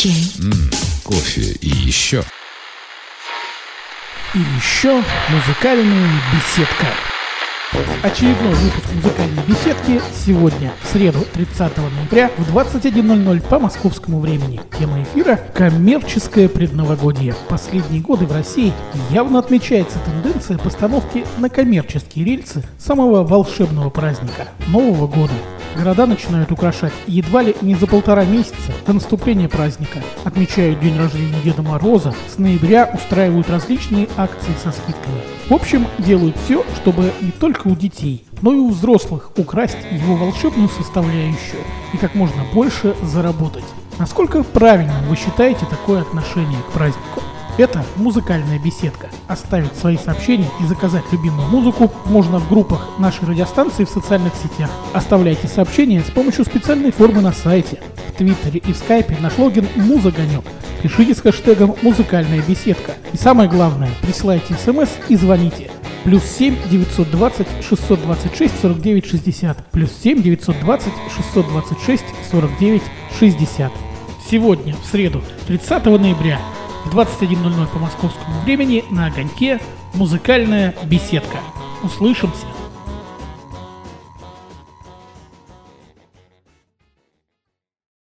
Чай. М, кофе и еще. И еще музыкальная беседка. Очередной выпуск музыкальной беседки сегодня, в среду 30 ноября в 21.00 по московскому времени. Тема эфира – коммерческое предновогодие. Последние годы в России явно отмечается тенденция постановки на коммерческие рельсы самого волшебного праздника – Нового года. Города начинают украшать едва ли не за полтора месяца до наступления праздника. Отмечают день рождения Деда Мороза, с ноября устраивают различные акции со скидками. В общем, делают все, чтобы не только у детей, но и у взрослых украсть его волшебную составляющую и как можно больше заработать. Насколько правильным вы считаете такое отношение к празднику? Это музыкальная беседка. Оставить свои сообщения и заказать любимую музыку можно в группах нашей радиостанции в социальных сетях. Оставляйте сообщения с помощью специальной формы на сайте. В Твиттере и в Скайпе наш логин «Музогонек». Пишите с хэштегом «Музыкальная беседка». И самое главное, присылайте смс и звоните. Плюс 7 920 626 49 60. Плюс 7 920 626 49 60. Сегодня, в среду, 30 ноября, в 21.00 по московскому времени на огоньке музыкальная беседка. Услышимся!